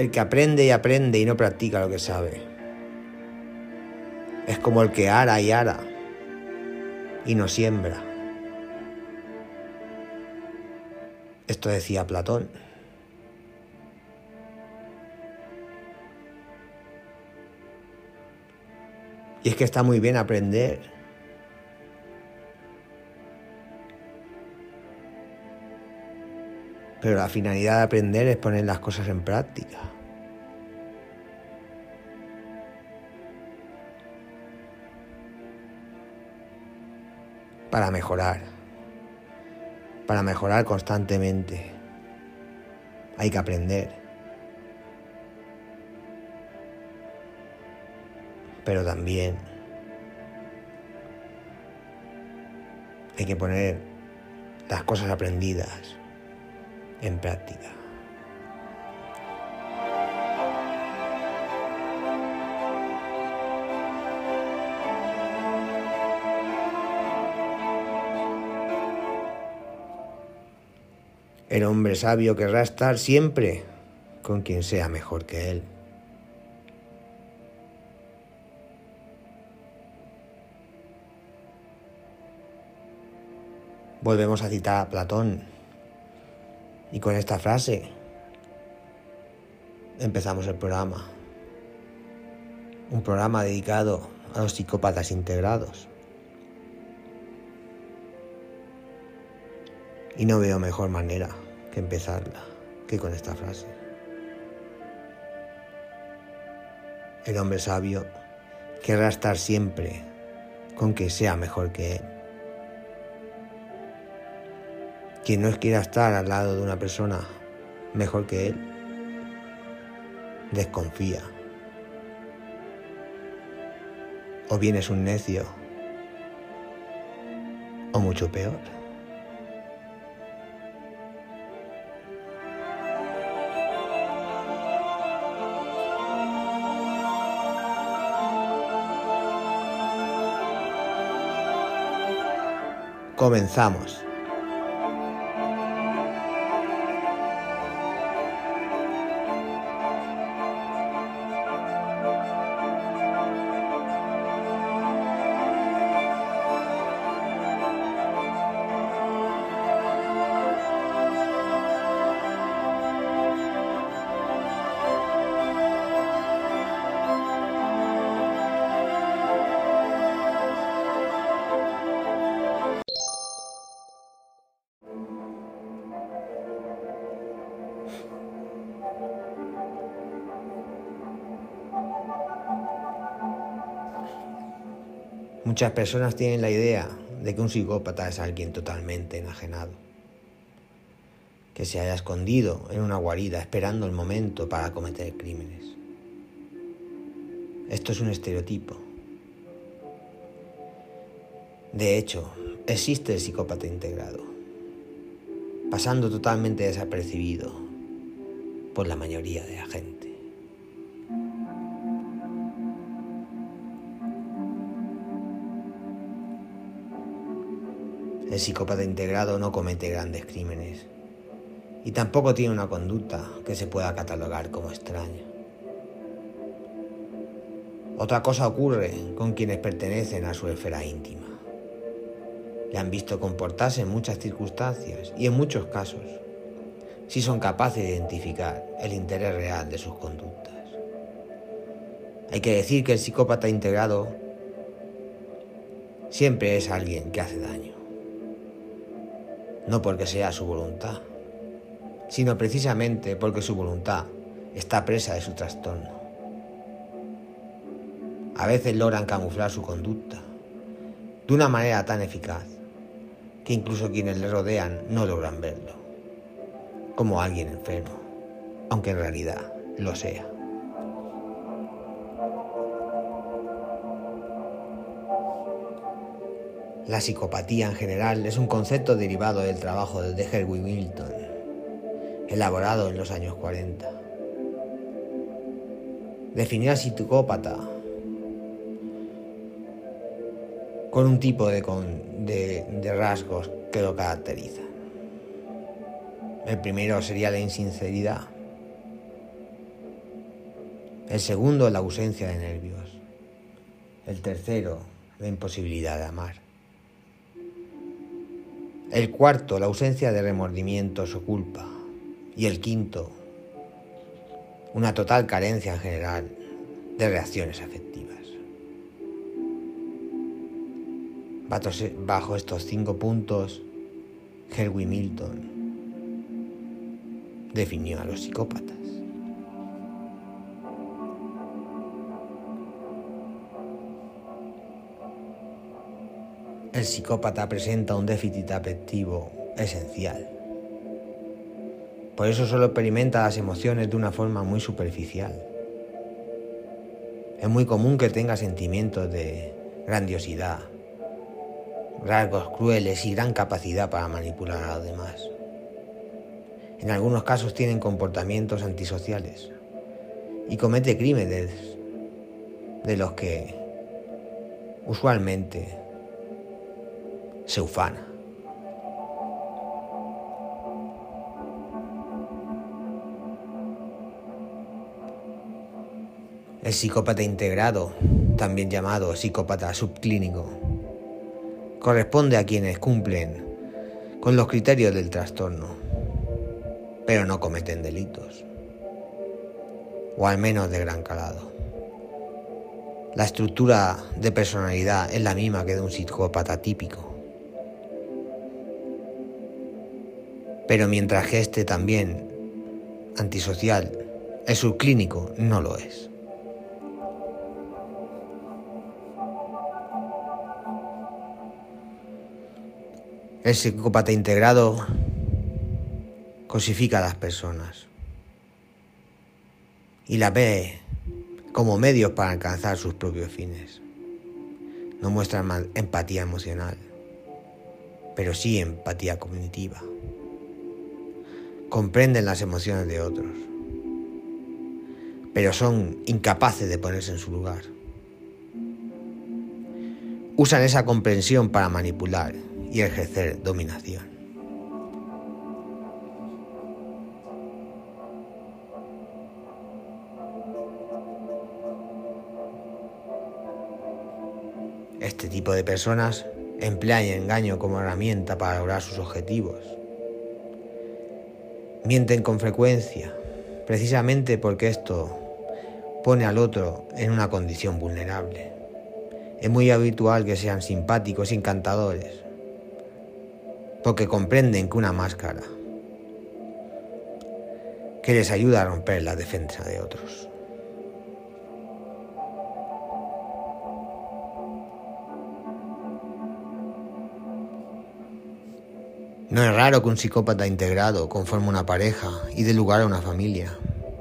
El que aprende y aprende y no practica lo que sabe. Es como el que ara y ara y no siembra. Esto decía Platón. Y es que está muy bien aprender. Pero la finalidad de aprender es poner las cosas en práctica. Para mejorar. Para mejorar constantemente. Hay que aprender. pero también hay que poner las cosas aprendidas en práctica. El hombre sabio querrá estar siempre con quien sea mejor que él. Volvemos a citar a Platón. Y con esta frase empezamos el programa. Un programa dedicado a los psicópatas integrados. Y no veo mejor manera que empezarla que con esta frase. El hombre sabio querrá estar siempre con que sea mejor que él. Quien no quiera estar al lado de una persona mejor que él, desconfía. O bien es un necio, o mucho peor. Comenzamos. Muchas personas tienen la idea de que un psicópata es alguien totalmente enajenado, que se haya escondido en una guarida esperando el momento para cometer crímenes. Esto es un estereotipo. De hecho, existe el psicópata integrado, pasando totalmente desapercibido por la mayoría de la gente. El psicópata integrado no comete grandes crímenes y tampoco tiene una conducta que se pueda catalogar como extraña. Otra cosa ocurre con quienes pertenecen a su esfera íntima. Le han visto comportarse en muchas circunstancias y en muchos casos, si son capaces de identificar el interés real de sus conductas. Hay que decir que el psicópata integrado siempre es alguien que hace daño no porque sea su voluntad, sino precisamente porque su voluntad está presa de su trastorno. A veces logran camuflar su conducta de una manera tan eficaz que incluso quienes le rodean no logran verlo, como alguien enfermo, aunque en realidad lo sea. La psicopatía en general es un concepto derivado del trabajo de Herwin Milton, elaborado en los años 40. Definir al psicópata con un tipo de, de rasgos que lo caracterizan. El primero sería la insinceridad. El segundo, la ausencia de nervios. El tercero, la imposibilidad de amar. El cuarto, la ausencia de remordimientos o culpa. Y el quinto, una total carencia en general de reacciones afectivas. Bajo estos cinco puntos, Helwig Milton definió a los psicópatas. El psicópata presenta un déficit afectivo esencial. Por eso solo experimenta las emociones de una forma muy superficial. Es muy común que tenga sentimientos de grandiosidad, rasgos crueles y gran capacidad para manipular a los demás. En algunos casos tienen comportamientos antisociales y comete crímenes de los que usualmente se ufana. El psicópata integrado, también llamado psicópata subclínico, corresponde a quienes cumplen con los criterios del trastorno, pero no cometen delitos, o al menos de gran calado. La estructura de personalidad es la misma que de un psicópata típico. Pero mientras que este también antisocial es subclínico, no lo es. El psicópata integrado cosifica a las personas y las ve como medios para alcanzar sus propios fines. No muestra empatía emocional, pero sí empatía cognitiva comprenden las emociones de otros, pero son incapaces de ponerse en su lugar. Usan esa comprensión para manipular y ejercer dominación. Este tipo de personas emplea el engaño como herramienta para lograr sus objetivos Mienten con frecuencia, precisamente porque esto pone al otro en una condición vulnerable. Es muy habitual que sean simpáticos encantadores, porque comprenden que una máscara que les ayuda a romper la defensa de otros. No es raro que un psicópata integrado conforme una pareja y dé lugar a una familia.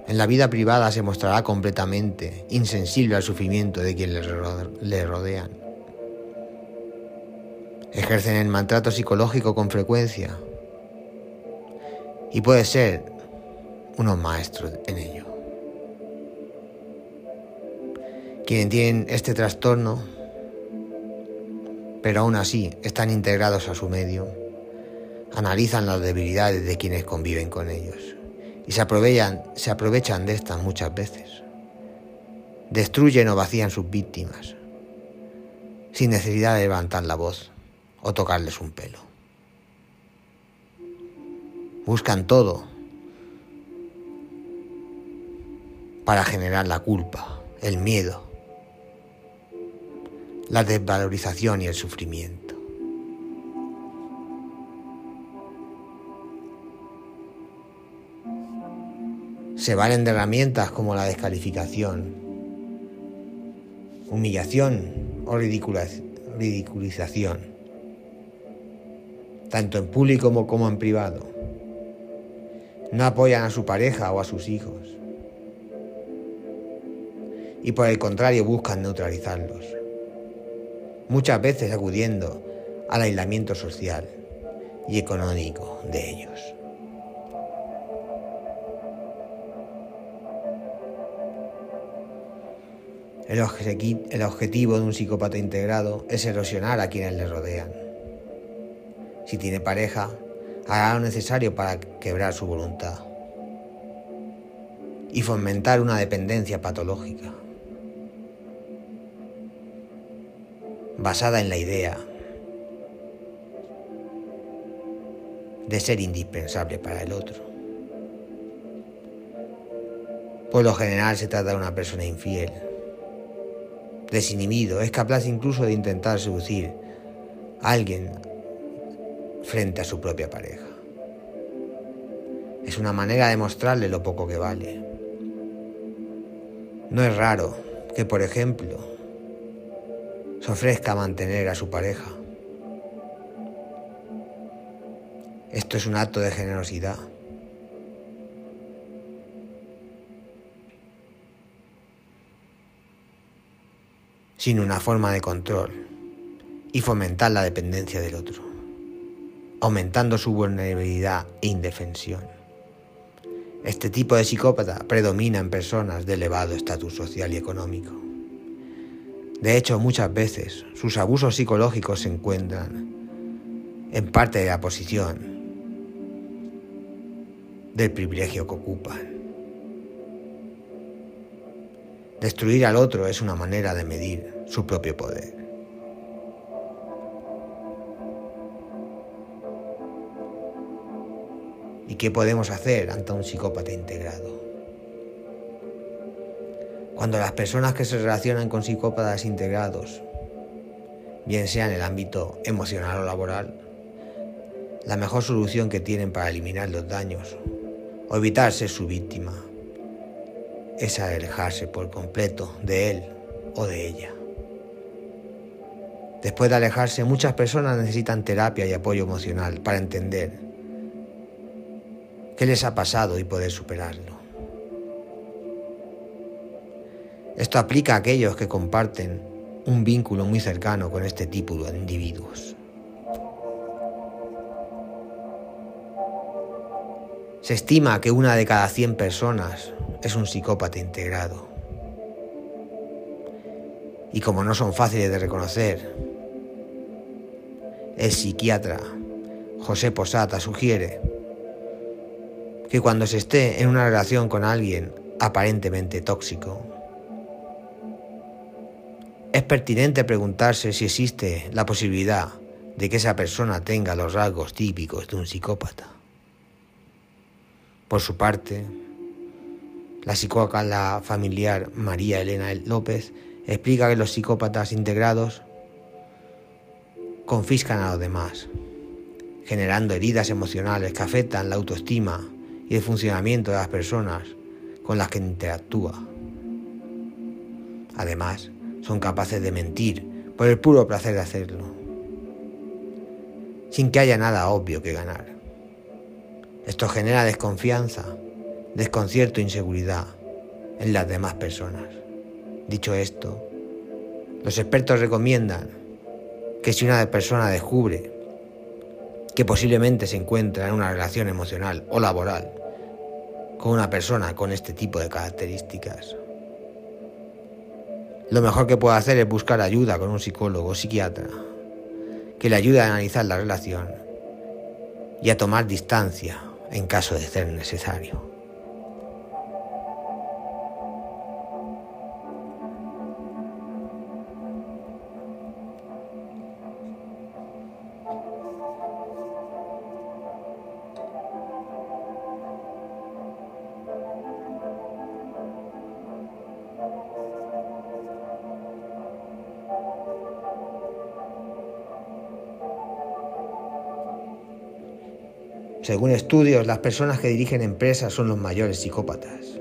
En la vida privada se mostrará completamente insensible al sufrimiento de quienes le rodean. Ejercen el maltrato psicológico con frecuencia y puede ser unos maestros en ello. Quienes tienen este trastorno, pero aún así están integrados a su medio, analizan las debilidades de quienes conviven con ellos y se aprovechan, de estas muchas veces. Destruyen o vacían sus víctimas sin necesidad de levantar la voz o tocarles un pelo. Buscan todo para generar la culpa, el miedo, la desvalorización y el sufrimiento. Se valen de herramientas como la descalificación, humillación o ridiculización, tanto en público como, en privado. No apoyan a su pareja o a sus hijos. Y por el contrario buscan neutralizarlos, muchas veces acudiendo al aislamiento social y económico de ellos. El, objetivo de un psicópata integrado es erosionar a quienes le rodean. Si tiene pareja, hará lo necesario para quebrar su voluntad. y fomentar una dependencia patológica, basada en la idea de ser indispensable para el otro. Por lo general se trata de una persona infiel, desinhibido, es capaz incluso de intentar seducir a alguien frente a su propia pareja. Es una manera de mostrarle lo poco que vale. No es raro que, por ejemplo, se ofrezca a mantener a su pareja Esto es un acto de generosidad. Sin una forma de control y fomentar la dependencia del otro, aumentando su vulnerabilidad e indefensión. Este tipo de psicópata predomina en personas de elevado estatus social y económico. De hecho, muchas veces sus abusos psicológicos se encuentran en parte de la posición del privilegio que ocupan. Destruir al otro es una manera de medir su propio poder. ¿Y qué podemos hacer ante un psicópata integrado? Cuando las personas que se relacionan con psicópatas integrados, bien sea en el ámbito emocional o laboral, la mejor solución que tienen para eliminar los daños o evitar ser su víctima es alejarse por completo de él o de ella. Después de alejarse, muchas personas necesitan terapia y apoyo emocional para entender qué les ha pasado y poder superarlo. Esto aplica a aquellos que comparten un vínculo muy cercano con este tipo de individuos. Se estima que una de cada 100 personas es un psicópata integrado. Y como no son fáciles de reconocer, el psiquiatra José Posata sugiere que cuando se esté en una relación con alguien aparentemente tóxico, es pertinente preguntarse si existe la posibilidad de que esa persona tenga los rasgos típicos de un psicópata. Por su parte, la psicóloga familiar María Elena López explica que los psicópatas integrados confiscan a los demás, generando heridas emocionales que afectan la autoestima y el funcionamiento de las personas con las que interactúa. Además, son capaces de mentir por el puro placer de hacerlo, sin que haya nada obvio que ganar. Esto genera desconfianza, desconcierto e inseguridad en las demás personas. Dicho esto, los expertos recomiendan que si una persona descubre que posiblemente se encuentra en una relación emocional o laboral con una persona con este tipo de características, lo mejor que puede hacer es buscar ayuda con un psicólogo o psiquiatra que le ayude a analizar la relación y a tomar distancia en caso de ser necesario. Según estudios, las personas que dirigen empresas son los mayores psicópatas,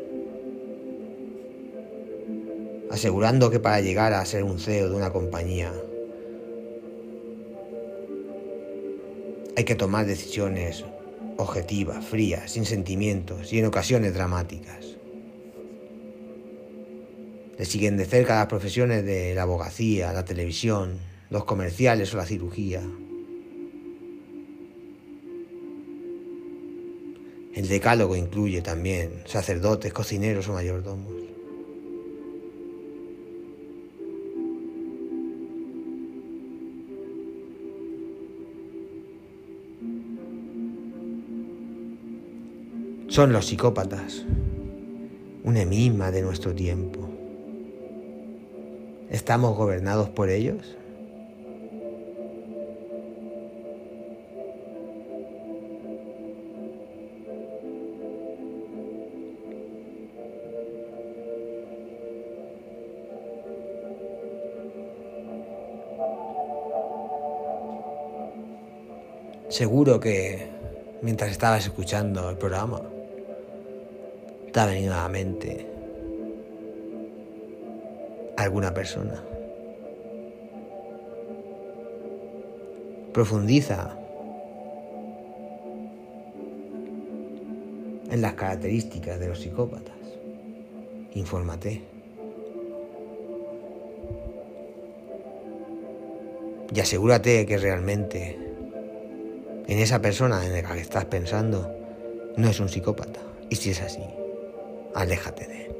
asegurando que para llegar a ser un CEO de una compañía hay que tomar decisiones objetivas, frías, sin sentimientos y en ocasiones dramáticas. Le siguen de cerca las profesiones de la abogacía, la televisión, los comerciales o la cirugía. El decálogo incluye también sacerdotes, cocineros o mayordomos. Son los psicópatas un enigma de nuestro tiempo. ¿Estamos gobernados por ellos? Seguro que mientras estabas escuchando el programa, te ha venido a la mente alguna persona. Profundiza en las características de los psicópatas. Infórmate. Y asegúrate que realmente en esa persona en la que estás pensando no es un psicópata. Y si es así, aléjate de él.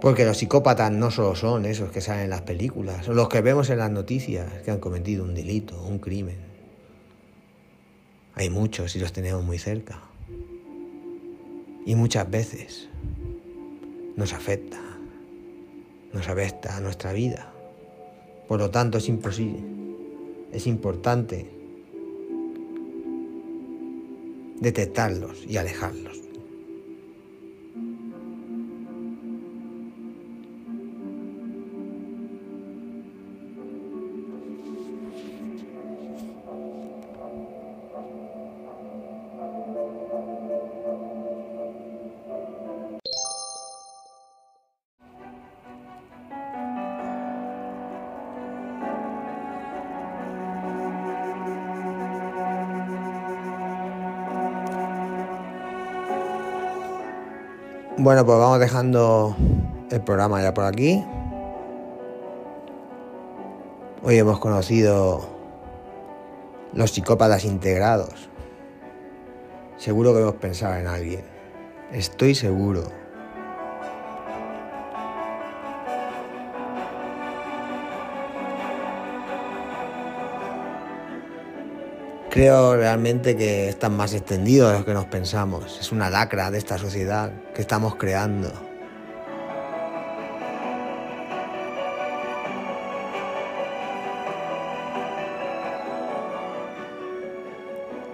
Porque los psicópatas no solo son esos que salen en las películas, son los que vemos en las noticias que han cometido un delito, un crimen. Hay muchos y los tenemos muy cerca. Y muchas veces nos afecta, nos afecta a nuestra vida. Por lo tanto, es imposible, es importante detectarlos y alejarlos. Bueno, pues vamos dejando el programa ya por aquí. Hoy hemos conocido los psicópatas integrados. Seguro que hemos pensado en alguien. Estoy seguro. Creo realmente que están más extendidos de lo que nos pensamos. Es una lacra de esta sociedad que estamos creando.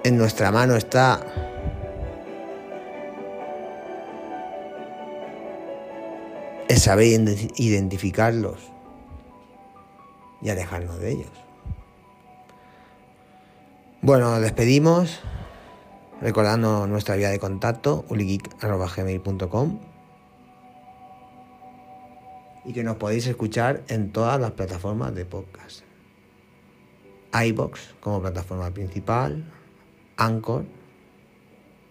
En nuestra mano está el saber identificarlos y alejarnos de ellos. Bueno, despedimos recordando nuestra vía de contacto uligeek.gmail.com y que nos podéis escuchar en todas las plataformas de podcast. iBox como plataforma principal, Anchor,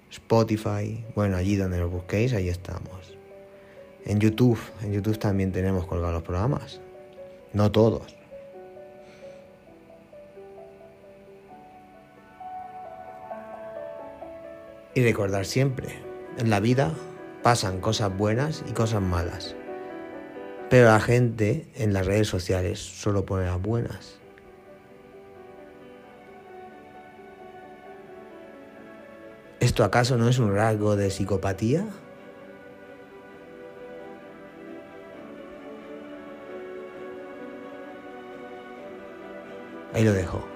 Spotify, bueno, allí donde nos busquéis, ahí estamos. En YouTube, en YouTube también tenemos colgados los programas. No todos. Y recordar siempre, en la vida pasan cosas buenas y cosas malas. Pero la gente en las redes sociales solo pone las buenas. ¿Esto acaso no es un rasgo de psicopatía? Ahí lo dejo.